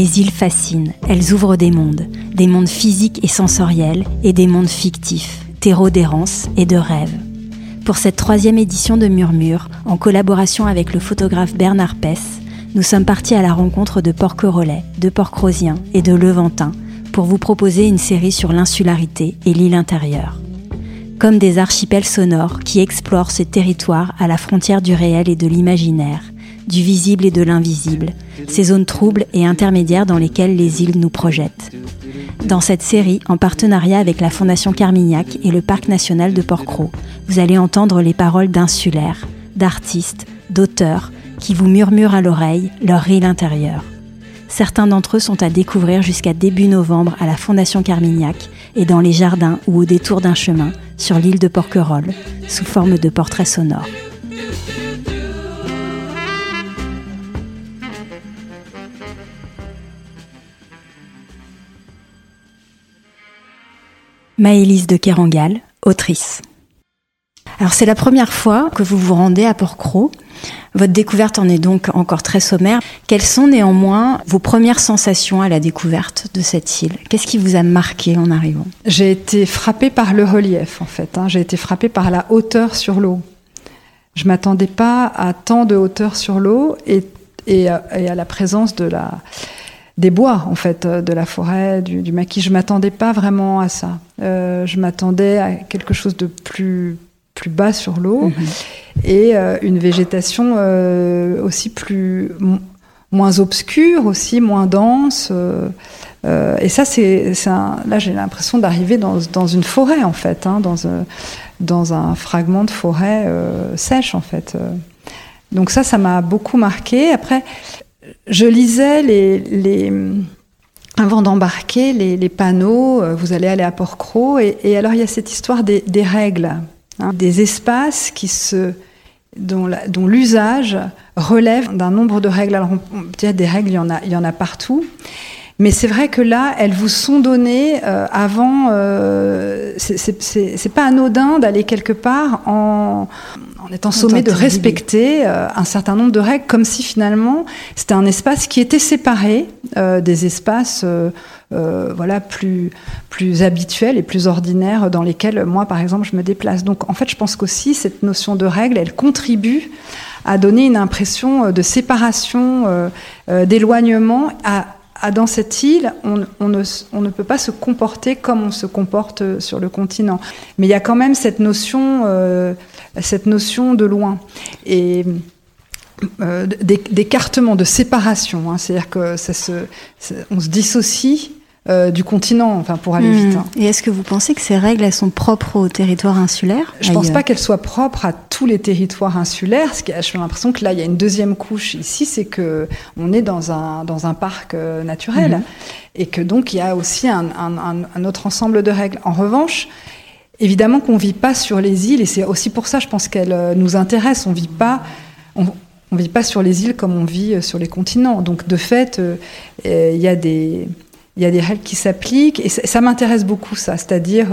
Les îles fascinent, elles ouvrent des mondes, des mondes physiques et sensoriels et des mondes fictifs, terreaux d'errance et de rêve. Pour cette troisième édition de Murmure, en collaboration avec le photographe Bernard Pess, nous sommes partis à la rencontre de Porquerolles, de Port-Crozien et de Levantin pour vous proposer une série sur l'insularité et l'île intérieure. Comme des archipels sonores qui explorent ce territoire à la frontière du réel et de l'imaginaire, du visible et de l'invisible, ces zones troubles et intermédiaires dans lesquelles les îles nous projettent. Dans cette série, en partenariat avec la Fondation Carmignac et le Parc national de Port-Cros, vous allez entendre les paroles d'insulaires, d'artistes, d'auteurs qui vous murmurent à l'oreille leur île intérieure. Certains d'entre eux sont à découvrir jusqu'à début novembre à la Fondation Carmignac et dans les jardins ou au détour d'un chemin sur l'île de Porquerolles, sous forme de portraits sonores. Maëlys de Kerangal, autrice. Alors c'est la première fois que vous vous rendez à Port-Cros. Votre découverte en est donc encore très sommaire. Quelles sont néanmoins vos premières sensations à la découverte de cette île? Qu'est-ce qui vous a marqué en arrivant? J'ai été frappée par le relief en fait. Hein. J'ai été frappée par la hauteur sur l'eau. Je m'attendais pas à tant de hauteur sur l'eau et, et, à la présence de la, des bois, en fait, euh, de la forêt, du, maquis. Je m'attendais pas vraiment à ça. Euh, je m'attendais à quelque chose de plus, plus bas sur l'eau mhm. et euh, une végétation aussi plus moins obscure, aussi moins dense. et ça, c'est là, j'ai l'impression d'arriver dans, dans, une forêt, en fait, hein, dans, dans un fragment de forêt sèche, en fait. Donc ça, ça m'a beaucoup marqué. Après, je lisais les, avant d'embarquer les, panneaux, euh, vous allez aller à Port-Cros, et, alors il y a cette histoire des, règles, hein, des espaces qui se, dont, l'usage relève d'un nombre de règles. Alors, on peut dire des règles, il y en a, il y en a partout. Mais c'est vrai que là, elles vous sont données euh, avant. Euh, c'est pas anodin d'aller quelque part en, en étant sommé de respecter euh, un certain nombre de règles, comme si finalement c'était un espace qui était séparé euh, des espaces euh, voilà plus plus habituels et plus ordinaires dans lesquels moi par exemple je me déplace. Donc en fait je pense qu'aussi cette notion de règle elle contribue à donner une impression de séparation, d'éloignement à dans cette île, on, ne, peut pas se comporter comme on se comporte sur le continent. Mais il y a quand même cette notion cette notion de loin. Et euh, d'écartement, de séparation. Hein. C'est-à-dire que on se dissocie euh, du continent, enfin pour aller vite. Hein. Et est-ce que vous pensez que ces règles elles sont propres au territoire insulaire Je ne pense pas qu'elles soient propres à tous les territoires insulaires. J'ai l'impression que là, il y a une deuxième couche ici, c'est que on est dans un dans un parc euh, naturel mhm. et que donc il y a aussi un, un, un, autre ensemble de règles. En revanche, Évidemment qu'on vit pas sur les îles, et c'est aussi pour ça, je pense qu'elle euh, nous intéresse. On vit pas, on, vit pas sur les îles comme on vit sur les continents. Donc, de fait, euh, il y a des il y a des règles qui s'appliquent et ça, m'intéresse beaucoup ça, c'est-à-dire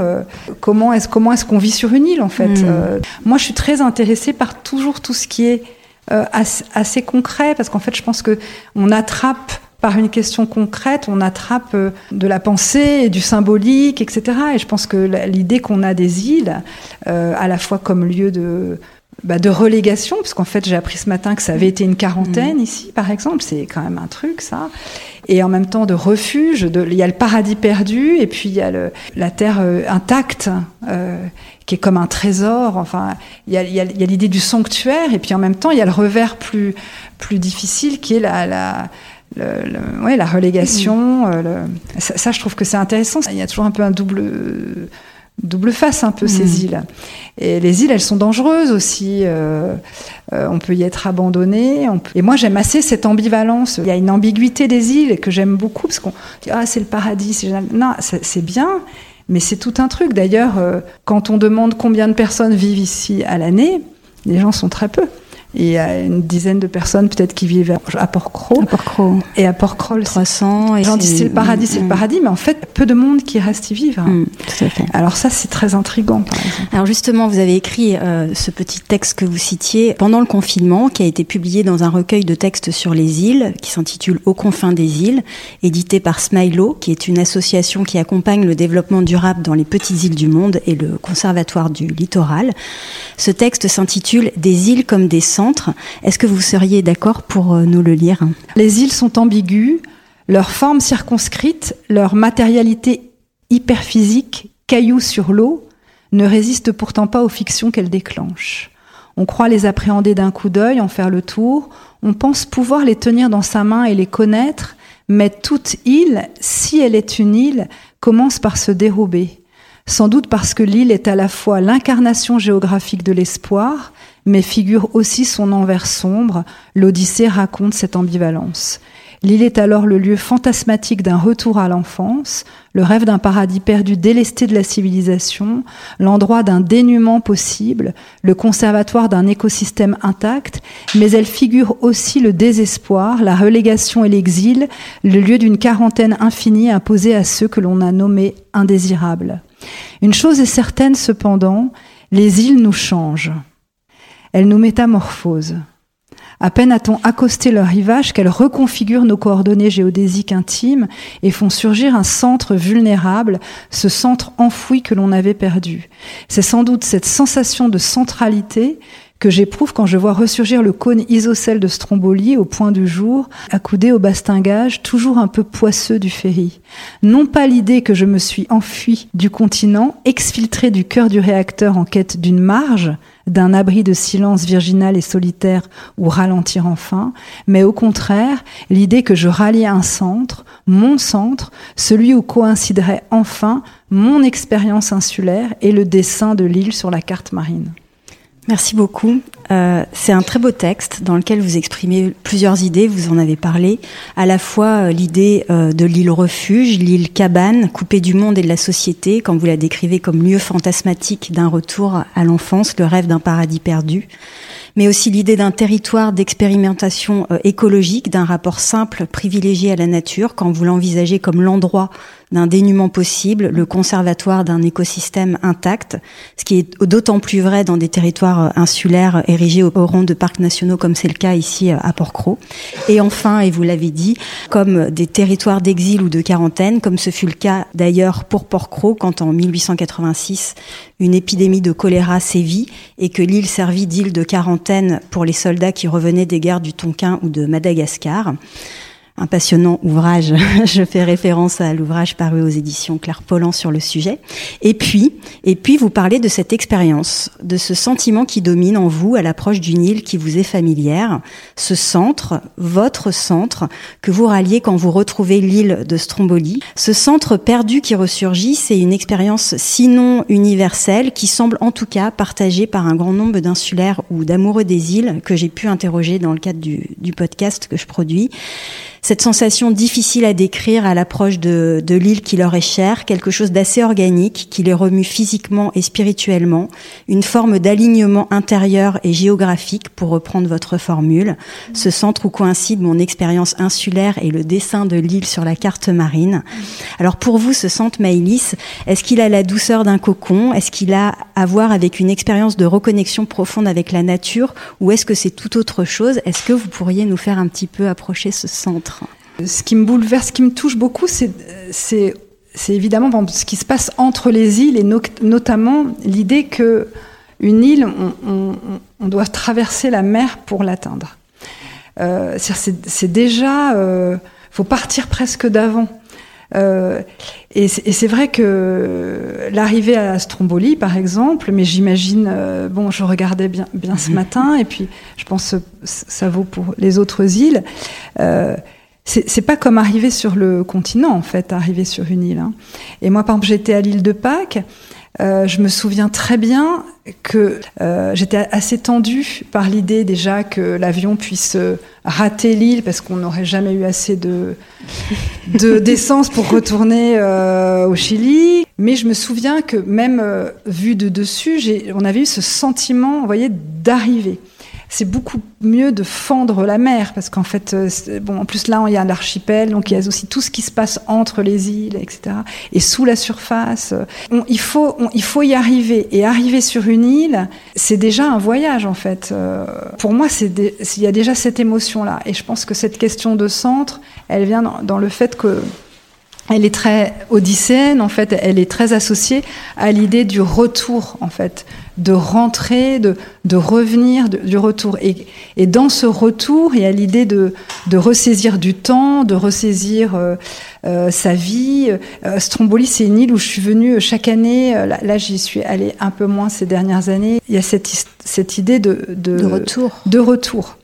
comment est-ce comment est-ce qu'on vit sur une île en fait. Hmm. moi, je suis très intéressée par toujours tout ce qui est assez, assez, concret parce qu'en fait, je pense que on attrape par une question concrète, on attrape euh, de la pensée et du symbolique, etc. Et je pense que l'idée qu'on a des îles, euh, à la fois comme lieu de, bah, de relégation, parce qu'en fait j'ai appris ce matin que ça avait été une quarantaine mmh. ici, par exemple, c'est quand même un truc ça, et en même temps de refuge, de, il y a le paradis perdu, et puis il y a le, la terre euh, intacte, qui est comme un trésor, enfin il y a, y a l'idée du sanctuaire, et puis en même temps il y a le revers plus, plus difficile qui est la, la le, ouais, la relégation. Euh, ça, je trouve que c'est intéressant. Il y a toujours un peu un double double face un peu ces mm. îles. Et les îles, elles sont dangereuses aussi. Euh, euh, on peut y être abandonné. Et moi, j'aime assez cette ambivalence. Il y a une ambiguïté des îles que j'aime beaucoup parce qu'on dit ah c'est le paradis, c'est Non, c'est bien, mais c'est tout un truc. D'ailleurs, quand on demande combien de personnes vivent ici à l'année, les gens sont très peu. Il y a une dizaine de personnes peut-être qui vivent à Port-Cros. À Port-Cros. Et à Port-Cros, 300. Et c'est le paradis, c'est le paradis, mais en fait, peu de monde qui reste y vivre. Mm, tout à fait. Alors ça, c'est très intrigant, par exemple. Alors justement, vous avez écrit euh, ce petit texte que vous citiez pendant le confinement, qui a été publié dans un recueil de textes sur les îles, qui s'intitule Aux confins des îles, édité par Smilo, qui est une association qui accompagne le développement durable dans les petites îles du monde et le conservatoire du littoral. Ce texte s'intitule Des îles comme des Est-ce que vous seriez d'accord pour euh, nous le lire? Les îles sont ambiguës, leur forme circonscrite, leur matérialité hyperphysique, cailloux sur l'eau, ne résiste pourtant pas aux fictions qu'elles déclenchent. On croit les appréhender d'un coup d'œil, en faire le tour, on pense pouvoir les tenir dans sa main et les connaître, mais toute île, si elle est une île, commence par se dérober. Sans doute parce que l'île est à la fois l'incarnation géographique de l'espoir, mais figure aussi son envers sombre. L'Odyssée raconte cette ambivalence. L'île est alors le lieu fantasmatique d'un retour à l'enfance, le rêve d'un paradis perdu délesté de la civilisation, l'endroit d'un dénuement possible, le conservatoire d'un écosystème intact, mais elle figure aussi le désespoir, la relégation et l'exil, le lieu d'une quarantaine infinie imposée à ceux que l'on a nommés indésirables. Une chose est certaine cependant, les îles nous changent. Elles nous métamorphosent. À peine a-t-on accosté leur rivage qu'elles reconfigurent nos coordonnées géodésiques intimes et font surgir un centre vulnérable, ce centre enfoui que l'on avait perdu. C'est sans doute cette sensation de centralité que j'éprouve quand je vois ressurgir le cône isocèle de Stromboli au point du jour, accoudé au bastingage, toujours un peu poisseux du ferry. Non pas l'idée que je me suis enfui du continent, exfiltré du cœur du réacteur en quête d'une marge, d'un abri de silence virginal et solitaire ou ralentir enfin, mais au contraire, l'idée que je ralliais un centre, mon centre, celui où coïnciderait enfin mon expérience insulaire et le dessin de l'île sur la carte marine. Merci beaucoup. Euh, c'est un très beau texte dans lequel vous exprimez plusieurs idées, vous en avez parlé, à la fois euh, l'idée euh, de l'île refuge, l'île cabane, coupée du monde et de la société, quand vous la décrivez comme lieu fantasmatique d'un retour à l'enfance, le rêve d'un paradis perdu, mais aussi l'idée d'un territoire d'expérimentation écologique, d'un rapport simple, privilégié à la nature, quand vous l'envisagez comme l'endroit d'un dénuement possible, le conservatoire d'un écosystème intact, ce qui est d'autant plus vrai dans des territoires insulaires érigés au, rang de parcs nationaux comme c'est le cas ici à Port-Cros. Et enfin, et vous l'avez dit, comme des territoires d'exil ou de quarantaine, comme ce fut le cas d'ailleurs pour Port-Cros quand en 1886 une épidémie de choléra sévit et que l'île servit d'île de quarantaine pour les soldats qui revenaient des guerres du Tonkin ou de Madagascar un passionnant ouvrage. Je fais référence à l'ouvrage paru aux éditions Claire Pollan sur le sujet. Et puis, et puis vous parlez de cette expérience, de ce sentiment qui domine en vous à l'approche d'une île qui vous est familière, ce centre, votre centre, que vous ralliez quand vous retrouvez l'île de Stromboli. Ce centre perdu qui ressurgit, c'est une expérience sinon universelle qui semble en tout cas partagée par un grand nombre d'insulaires ou d'amoureux des îles que j'ai pu interroger dans le cadre du, du podcast que je produis cette sensation difficile à décrire à l'approche de, l'île qui leur est chère, quelque chose d'assez organique, qui les remue physiquement et spirituellement, une forme d'alignement intérieur et géographique, pour reprendre votre formule, ce centre où coïncide mon expérience insulaire et le dessin de l'île sur la carte marine. Alors pour vous, ce centre Maïlis, est-ce qu'il a la douceur d'un cocon? Est-ce qu'il a à voir avec une expérience de reconnexion profonde avec la nature? Ou est-ce que c'est tout autre chose? Est-ce que vous pourriez nous faire un petit peu approcher ce centre? Ce qui me bouleverse, ce qui me touche beaucoup, c'est évidemment ce qui se passe entre les îles et notamment l'idée que une île, on, doit traverser la mer pour l'atteindre. Euh, c'est déjà, euh, faut partir presque d'avant. Euh, et c'est vrai que l'arrivée à Stromboli, par exemple, mais j'imagine, euh, bon, je regardais bien, bien ce matin, et puis je pense que ça vaut pour les autres îles. Euh, c'est pas comme arriver sur le continent, en fait, arriver sur une île. Hein. Et moi, par exemple, j'étais à l'île de Pâques. Euh, je me souviens très bien que euh, j'étais assez tendue par l'idée déjà que l'avion puisse rater l'île parce qu'on n'aurait jamais eu assez de d'essence pour retourner euh, au Chili. Mais je me souviens que même vu de dessus, on avait eu ce sentiment, vous voyez, d'arriver. C'est beaucoup mieux de fendre la mer parce qu'en fait, euh, bon, en plus là, il y a l'archipel, donc il y a aussi tout ce qui se passe entre les îles, etc. Et sous la surface, il faut, il faut y arriver. Et arriver sur une île, c'est déjà un voyage en fait. Euh, pour moi, c'est il y a déjà cette émotion-là. Et je pense que cette question de centre, elle vient dans le fait que elle est très odysséenne, en fait, elle est très associée à l'idée du retour, en fait, de rentrer, de, de revenir, du retour. Et, et, dans ce retour, il y a l'idée de, de ressaisir du temps, de ressaisir euh, euh, sa vie. Euh, Stromboli, c'est une île où je suis venue chaque année. Là, là j'y suis allée un peu moins ces dernières années. Il y a cette, cette idée de, de, de retour. De retour.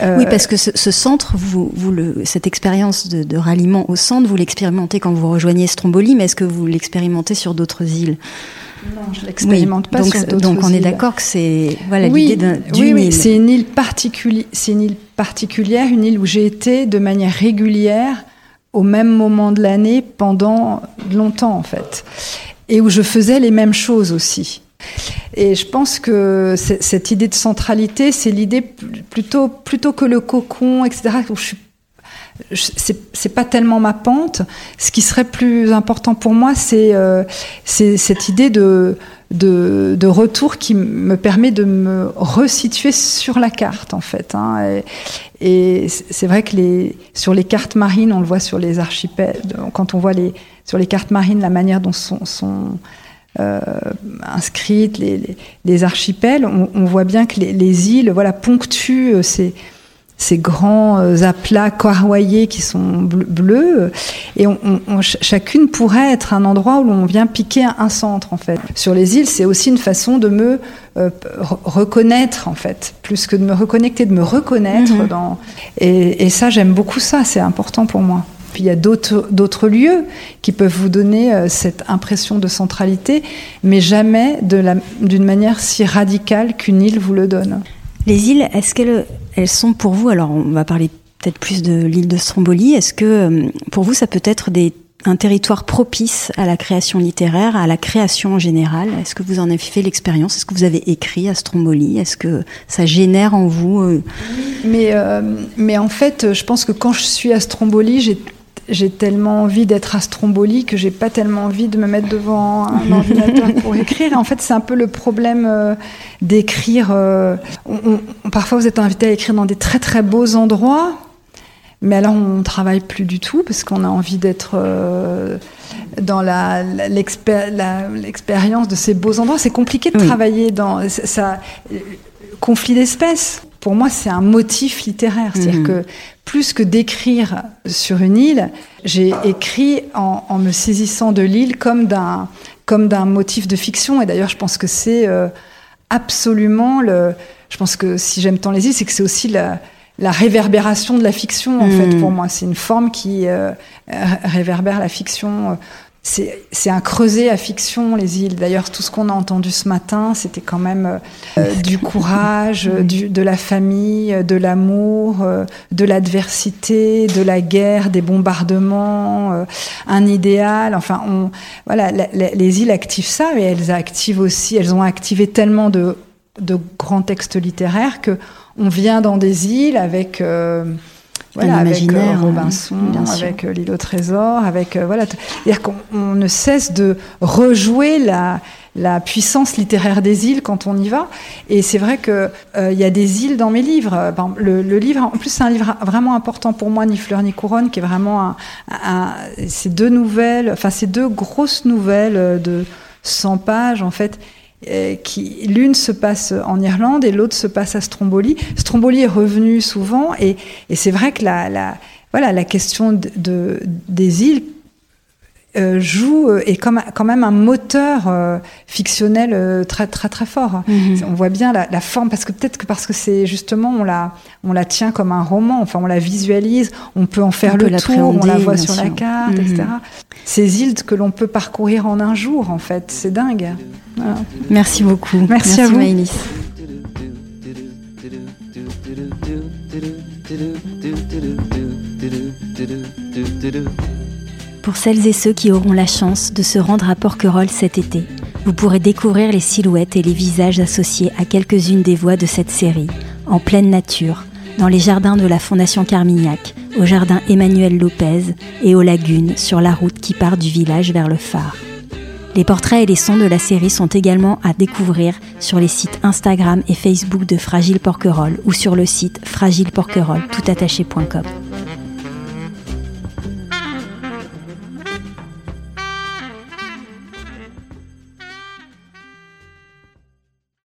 Euh, oui, parce que ce, ce centre, vous, vous le, cette expérience de, de, ralliement au centre, vous l'expérimentez quand vous rejoignez Stromboli, mais est-ce que vous l'expérimentez sur d'autres îles? Non, je l'expérimente pas donc, sur d'autres Donc on îles. est d'accord que c'est voilà oui, l'idée d'une oui, oui, île. c'est une île particulière, c'est une île particulière, une île où j'ai été de manière régulière au même moment de l'année pendant longtemps en fait, et où je faisais les mêmes choses aussi. Et je pense que cette idée de centralité, c'est l'idée plutôt plutôt que le cocon, etc. Où je c'est pas tellement ma pente. Ce qui serait plus important pour moi, c'est euh, cette idée de, de, retour qui me permet de me resituer sur la carte, en fait. Hein. Et, c'est vrai que sur les cartes marines, on le voit sur les archipels, quand on voit les, sur les cartes marines la manière dont sont euh, inscrites les, les, les archipels, on, on, voit bien que les, les îles voilà, ponctuent ces ces grands aplats corroyés qui sont bleus. Et on, on, chacune pourrait être un endroit où l'on vient piquer un, centre, en fait. Sur les îles, c'est aussi une façon de me euh, reconnaître, en fait, plus que de me reconnecter, de me reconnaître. Mhm. Dans... et, et ça, j'aime beaucoup ça, c'est important pour moi. Puis il y a d'autres lieux qui peuvent vous donner euh, cette impression de centralité, mais jamais d'une manière si radicale qu'une île vous le donne. Les îles, est-ce qu'elles elles sont pour vous, alors on va parler peut-être plus de l'île de Stromboli, est-ce que euh, pour vous ça peut être des, un territoire propice à la création littéraire, à la création en général? Est-ce que vous en avez fait l'expérience? Est-ce que vous avez écrit à Stromboli? Est-ce que ça génère en vous euh... mais, euh, mais en fait, je pense que quand je suis à Stromboli, j'ai j'ai tellement envie d'être à Stromboli que j'ai pas tellement envie de me mettre devant un ordinateur pour écrire. En fait, c'est un peu le problème euh, d'écrire. Euh, on, on, parfois, vous êtes invité à écrire dans des très très beaux endroits, mais alors on travaille plus du tout parce qu'on a envie d'être euh, dans l'expérience de ces beaux endroits. C'est compliqué de oui. travailler dans ça. Conflit d'espèces pour moi, c'est un motif littéraire. C'est-à-dire mmh. que plus que d'écrire sur une île, j'ai écrit en, en, me saisissant de l'île comme d'un comme d'un motif de fiction. Et d'ailleurs, je pense que c'est euh, absolument le. Je pense que si j'aime tant les îles, c'est que c'est aussi la, la réverbération de la fiction en mmh. fait pour moi. C'est une forme qui euh, réverbère la fiction. C'est un creuset à fiction, les îles. D'ailleurs, tout ce qu'on a entendu ce matin, c'était quand même euh, du courage, du, de la famille, de l'amour, euh, de l'adversité, de la guerre, des bombardements, euh, un idéal. Enfin, on, voilà, la, la, les îles activent ça, mais elles activent aussi, elles ont activé tellement de, de grands textes littéraires que on vient dans des îles avec voilà, avec euh, Robinson, hein, avec euh, l'île au trésor, avec euh, voilà, c'est-à-dire qu'on ne cesse de rejouer la la puissance littéraire des îles quand on y va. Et c'est vrai que il euh, y a des îles dans mes livres. Le, le, livre, en plus, c'est un livre vraiment important pour moi, ni fleur ni couronne, qui est vraiment un, un, ces deux nouvelles, enfin ces deux grosses nouvelles de 100 pages en fait qui l'une se passe en Irlande et l'autre se passe à Stromboli. Stromboli est revenu souvent et, et c'est vrai que la, la, voilà, la question de, de des îles euh, joue euh, est comme, quand même un moteur euh, fictionnel euh, très très très fort. -hmm. On voit bien la, la forme parce que peut-être que parce que c'est justement on la on la tient comme un roman. Enfin on la visualise, on peut en faire on le tour, on la voit sur sûr. la carte, -hmm. etc. Ces îles que l'on peut parcourir en un jour en fait, c'est dingue. Voilà. Merci beaucoup. Merci, Merci à vous. Maëlys. Pour celles et ceux qui auront la chance de se rendre à Porquerolles cet été, vous pourrez découvrir les silhouettes et les visages associés à quelques-unes des voix de cette série, en pleine nature, dans les jardins de la Fondation Carmignac, au jardin Emmanuel Lopez et aux lagunes sur la route qui part du village vers le phare. Les portraits et les sons de la série sont également à découvrir sur les sites Instagram et Facebook de Fragile Porquerolles ou sur le site fragileporquerolles toutattaché.com.